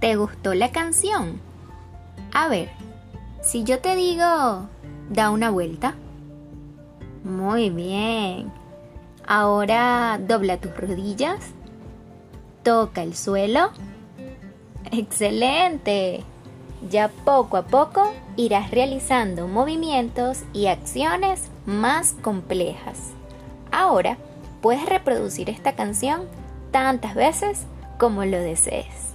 ¿Te gustó la canción? A ver, si yo te digo, da una vuelta. Muy bien. Ahora dobla tus rodillas. Toca el suelo. Excelente. Ya poco a poco irás realizando movimientos y acciones más complejas. Ahora puedes reproducir esta canción tantas veces como lo desees.